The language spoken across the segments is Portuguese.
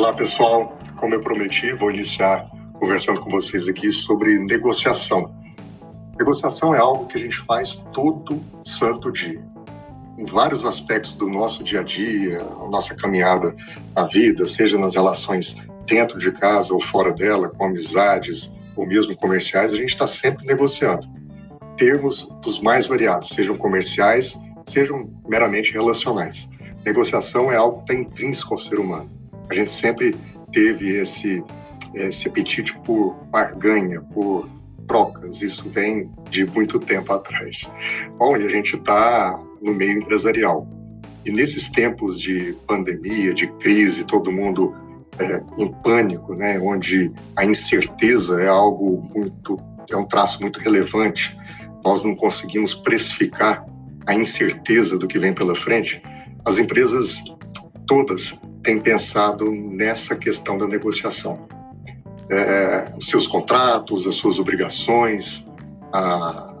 Olá, pessoal. Como eu prometi, vou iniciar conversando com vocês aqui sobre negociação. Negociação é algo que a gente faz todo santo dia. Em vários aspectos do nosso dia a dia, nossa caminhada na vida, seja nas relações dentro de casa ou fora dela, com amizades ou mesmo comerciais, a gente está sempre negociando. Termos dos mais variados, sejam comerciais, sejam meramente relacionais. Negociação é algo que está intrínseco ao ser humano. A gente sempre teve esse, esse apetite por barganha, por trocas. Isso vem de muito tempo atrás. Bom, e a gente está no meio empresarial. E nesses tempos de pandemia, de crise, todo mundo é, em pânico, né, onde a incerteza é algo muito, é um traço muito relevante. Nós não conseguimos precificar a incerteza do que vem pela frente as empresas todas têm pensado nessa questão da negociação. É, os seus contratos, as suas obrigações, a,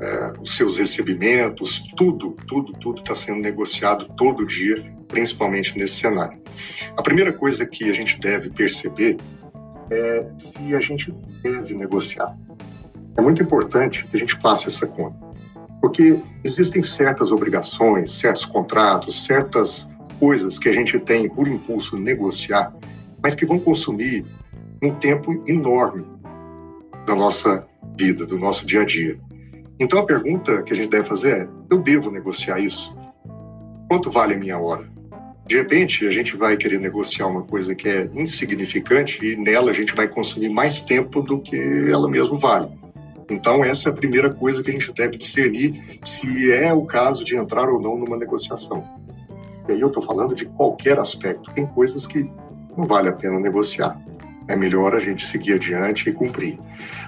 é, os seus recebimentos, tudo, tudo, tudo está sendo negociado todo dia, principalmente nesse cenário. A primeira coisa que a gente deve perceber é se a gente deve negociar. É muito importante que a gente faça essa conta. Porque existem certas obrigações, certos contratos, certas coisas que a gente tem por impulso negociar, mas que vão consumir um tempo enorme da nossa vida, do nosso dia a dia. Então a pergunta que a gente deve fazer é: eu devo negociar isso? Quanto vale a minha hora? De repente, a gente vai querer negociar uma coisa que é insignificante e nela a gente vai consumir mais tempo do que ela mesmo vale. Então, essa é a primeira coisa que a gente deve discernir se é o caso de entrar ou não numa negociação. E aí eu estou falando de qualquer aspecto. Tem coisas que não vale a pena negociar. É melhor a gente seguir adiante e cumprir.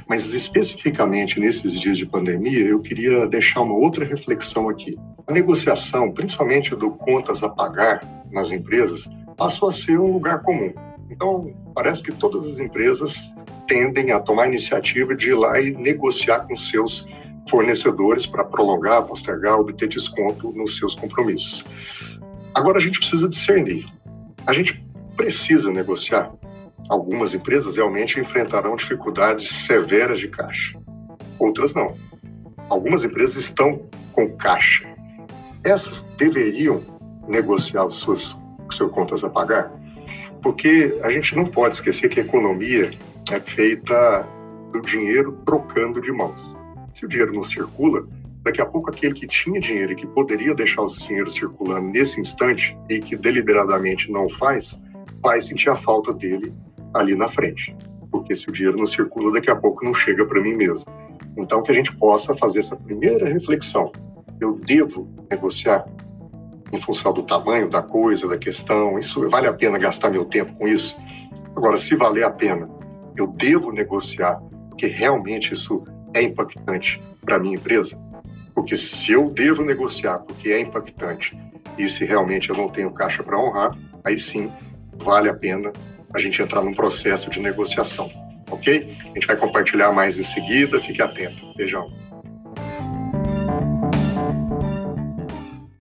Mas especificamente nesses dias de pandemia, eu queria deixar uma outra reflexão aqui. A negociação, principalmente do contas a pagar nas empresas, passou a ser um lugar comum. Então, parece que todas as empresas tendem a tomar a iniciativa de ir lá e negociar com seus fornecedores para prolongar, postergar, obter desconto nos seus compromissos. Agora a gente precisa discernir. A gente precisa negociar. Algumas empresas realmente enfrentarão dificuldades severas de caixa, outras não. Algumas empresas estão com caixa. Essas deveriam negociar seus, seus contas a pagar, porque a gente não pode esquecer que a economia é feita do dinheiro trocando de mãos. Se o dinheiro não circula, daqui a pouco aquele que tinha dinheiro e que poderia deixar o dinheiro circulando nesse instante e que deliberadamente não faz, vai sentir a falta dele ali na frente. Porque se o dinheiro não circula, daqui a pouco não chega para mim mesmo. Então, que a gente possa fazer essa primeira reflexão. Eu devo negociar em função do tamanho da coisa, da questão? Isso vale a pena gastar meu tempo com isso? Agora, se valer a pena eu devo negociar, porque realmente isso é impactante para a minha empresa? Porque se eu devo negociar porque é impactante e se realmente eu não tenho caixa para honrar, aí sim vale a pena a gente entrar num processo de negociação, ok? A gente vai compartilhar mais em seguida, fique atento. Beijão.